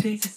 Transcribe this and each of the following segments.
take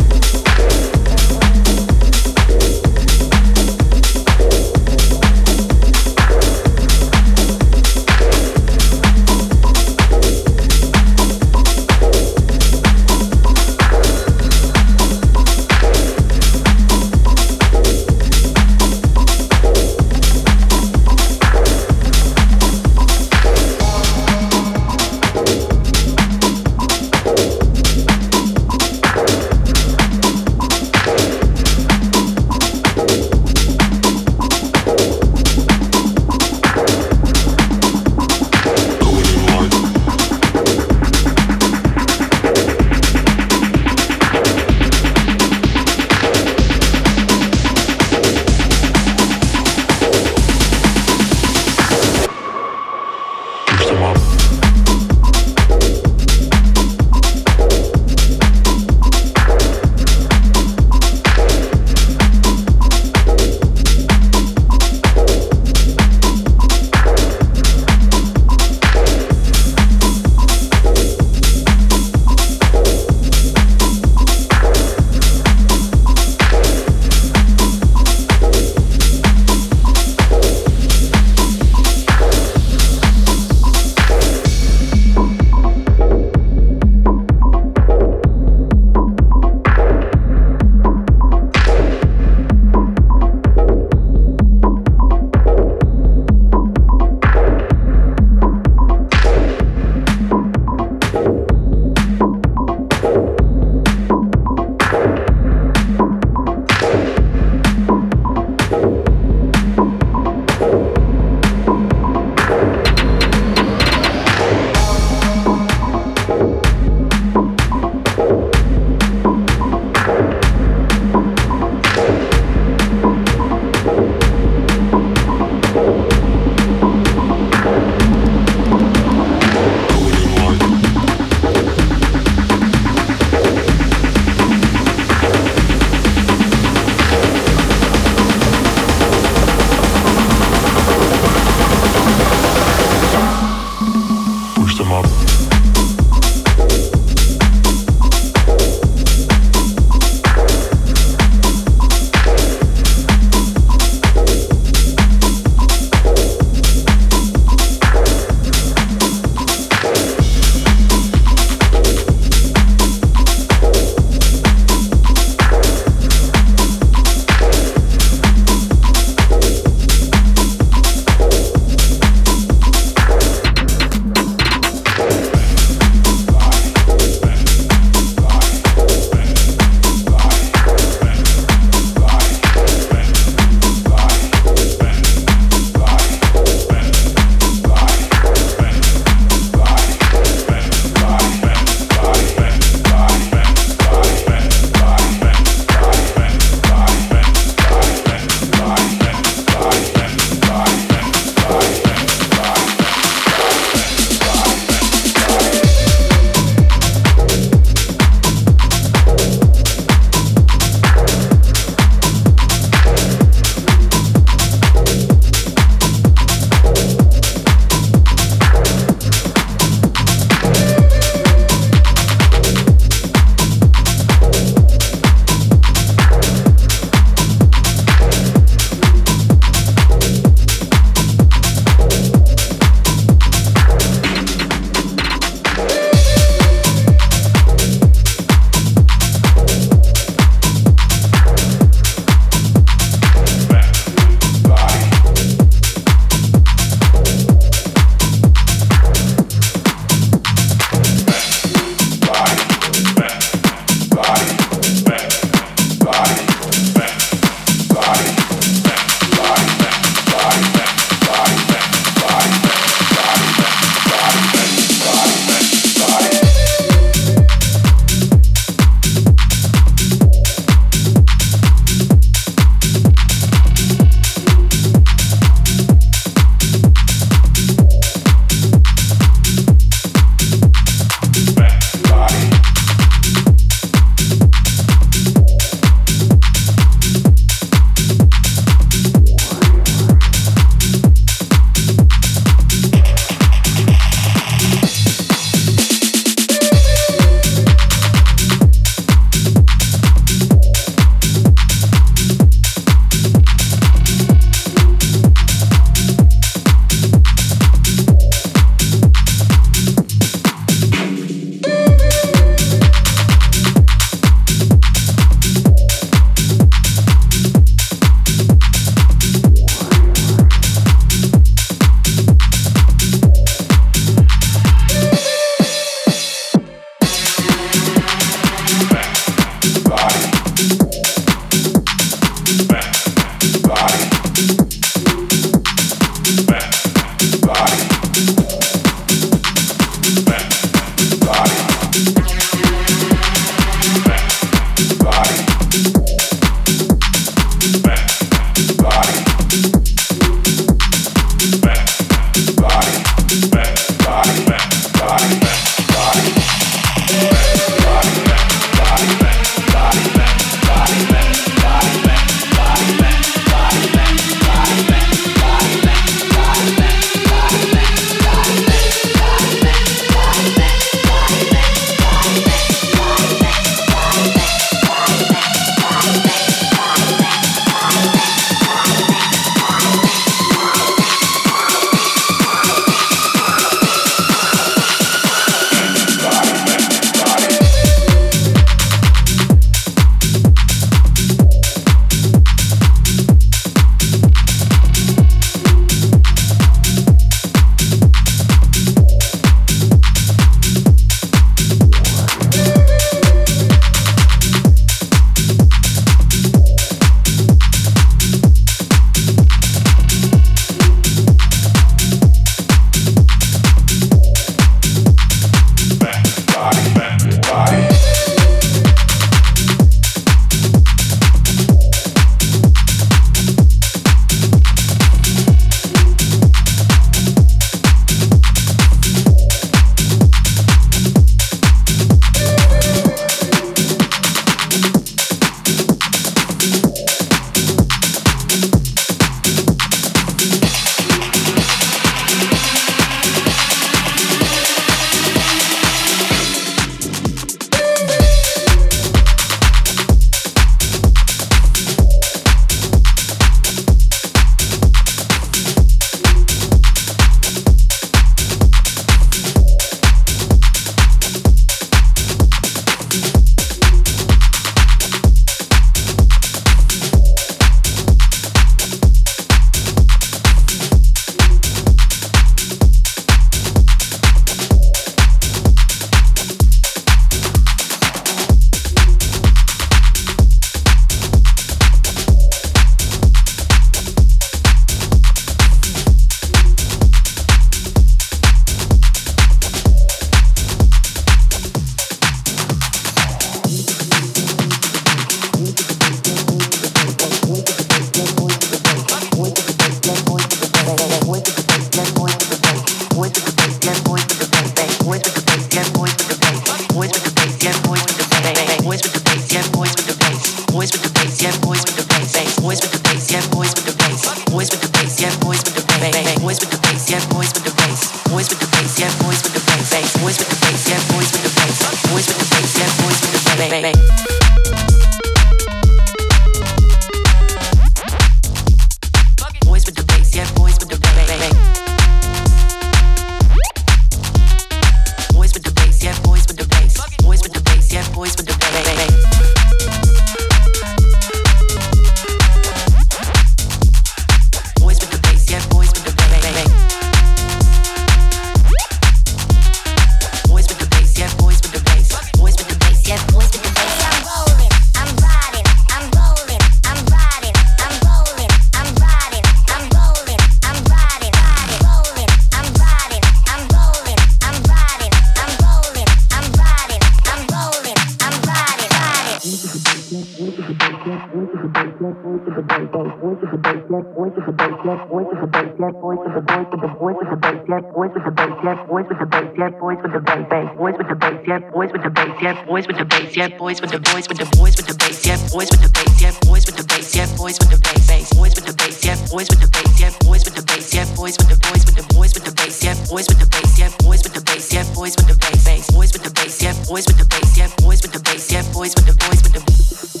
the bass, bass, voice of the bass, yes, voice of the bass, yes, voice of the bass, yes, voice of the voice of the voice of the bass, yes, voice of the bass, yes, voice with the bass, yes, voice with the bass, bass, voice with the bass, yes, voice with the bass, yes, voice with the bass, yes, voice with the voice with the voice with the bass, yes, voice with the bass, yes, voice with the bass, yes, voice with the bass, bass, voice with the bass, yes, voice with the bass, yes, voice with the bass, yes, voice with the voice with the voice with the bass, yes, voice with the bass, yes, voice with the bass, yes, voice with the bass, bass, voice with the bass, yes, voice with the bass, yes, voice with the bass, yes, voice with the voice with the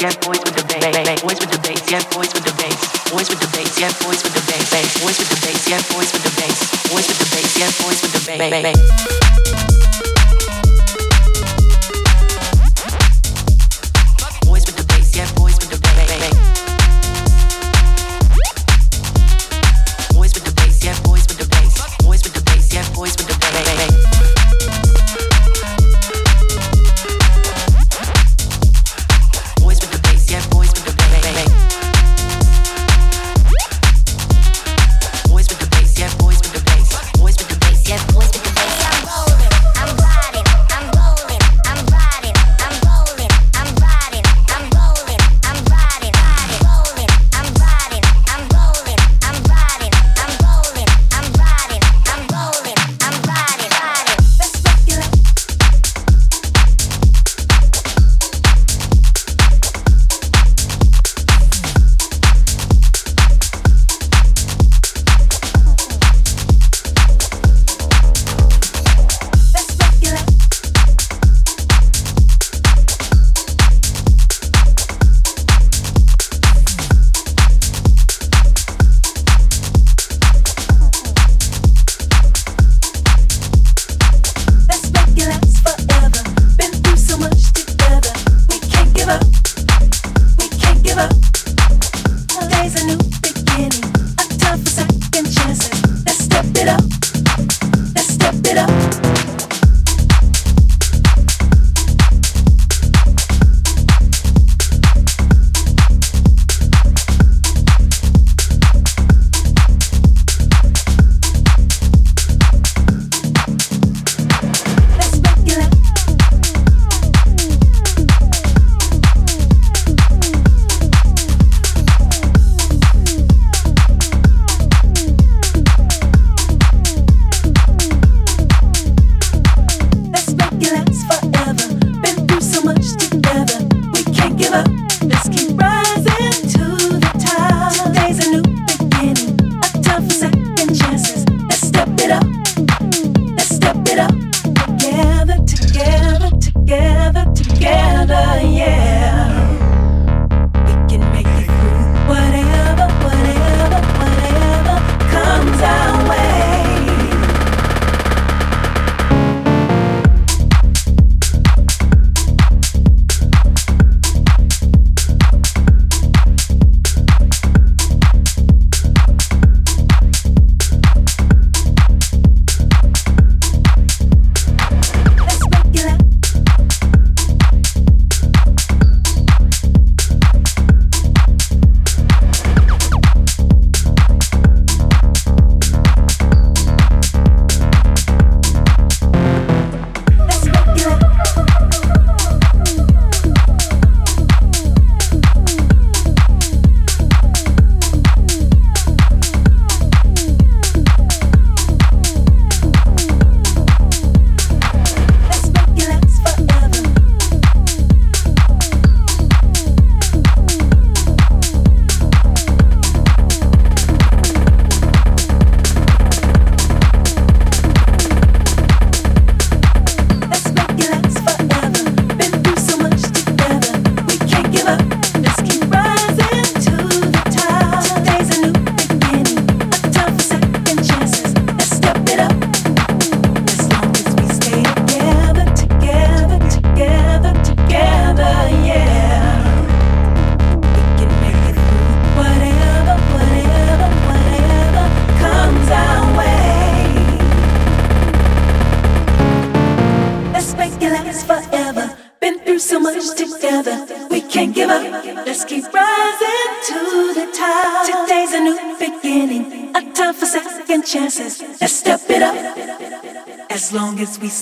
yeah, boys with the bass, boys with the bass, yeah, boys with the bass, boys with the bass, yeah, boys with the bass, boys with the bass, yeah, boys with the bass, boys with the bass, yeah, boys with the bass.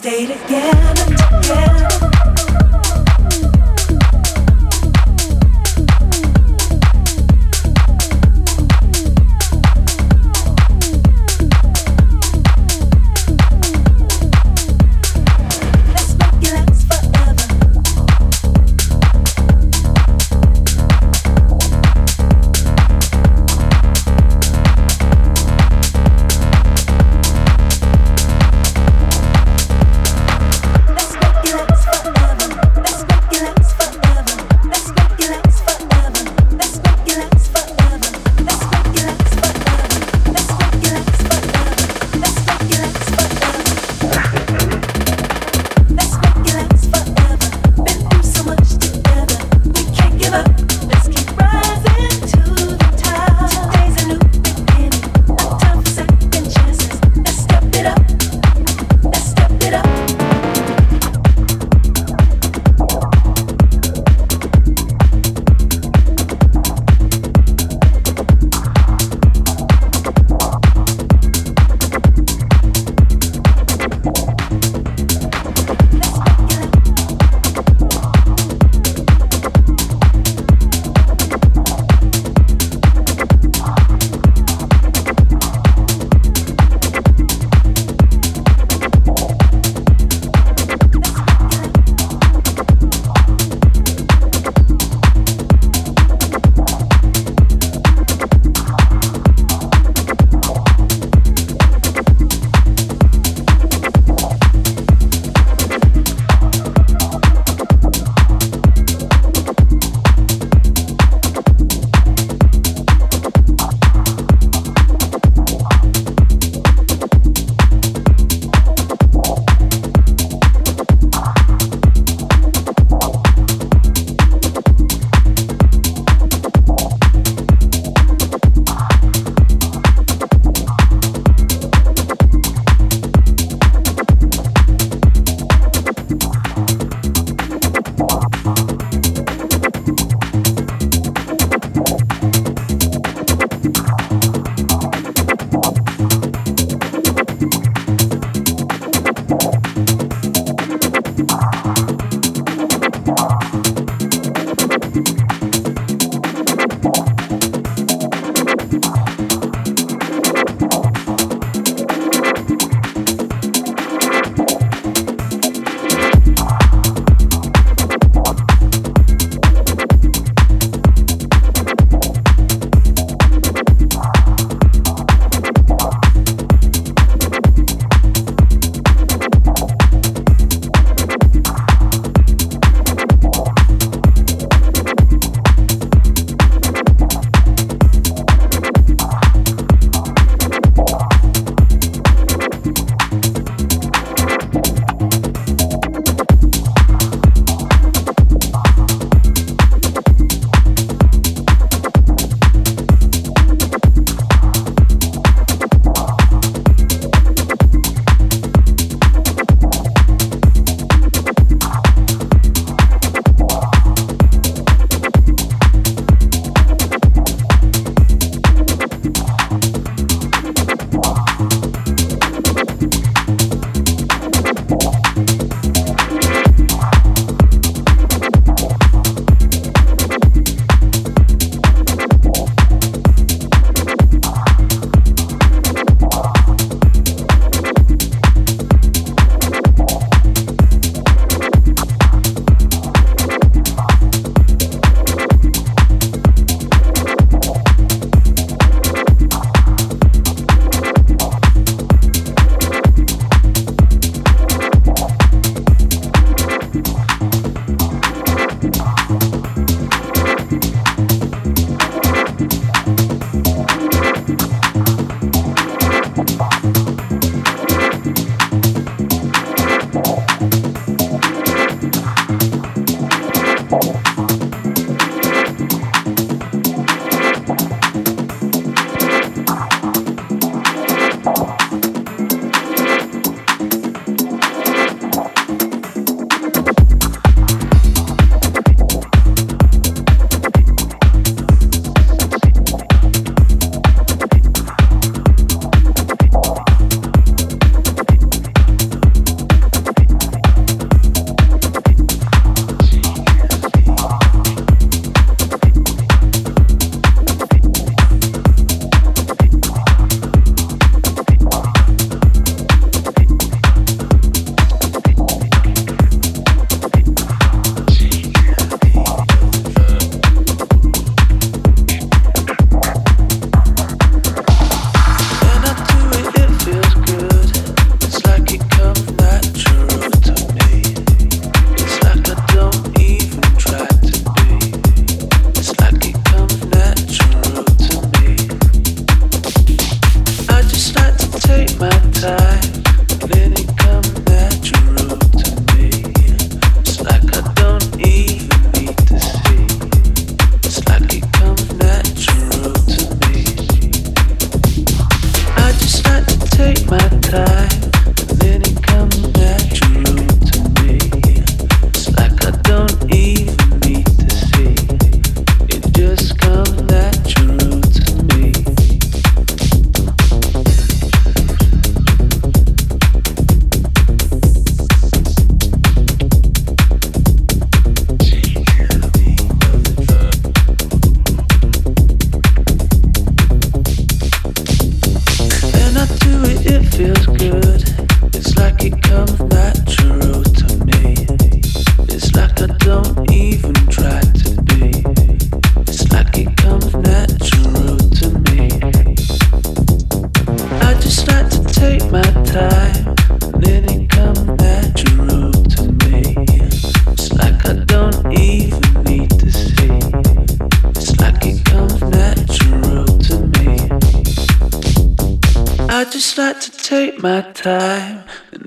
Long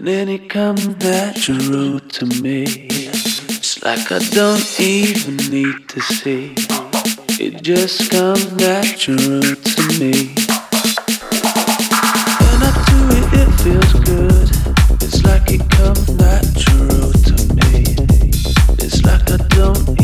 then it comes natural to me. It's like I don't even need to see. It just comes natural to me. When I do it, it feels good. It's like it comes natural to me. It's like I don't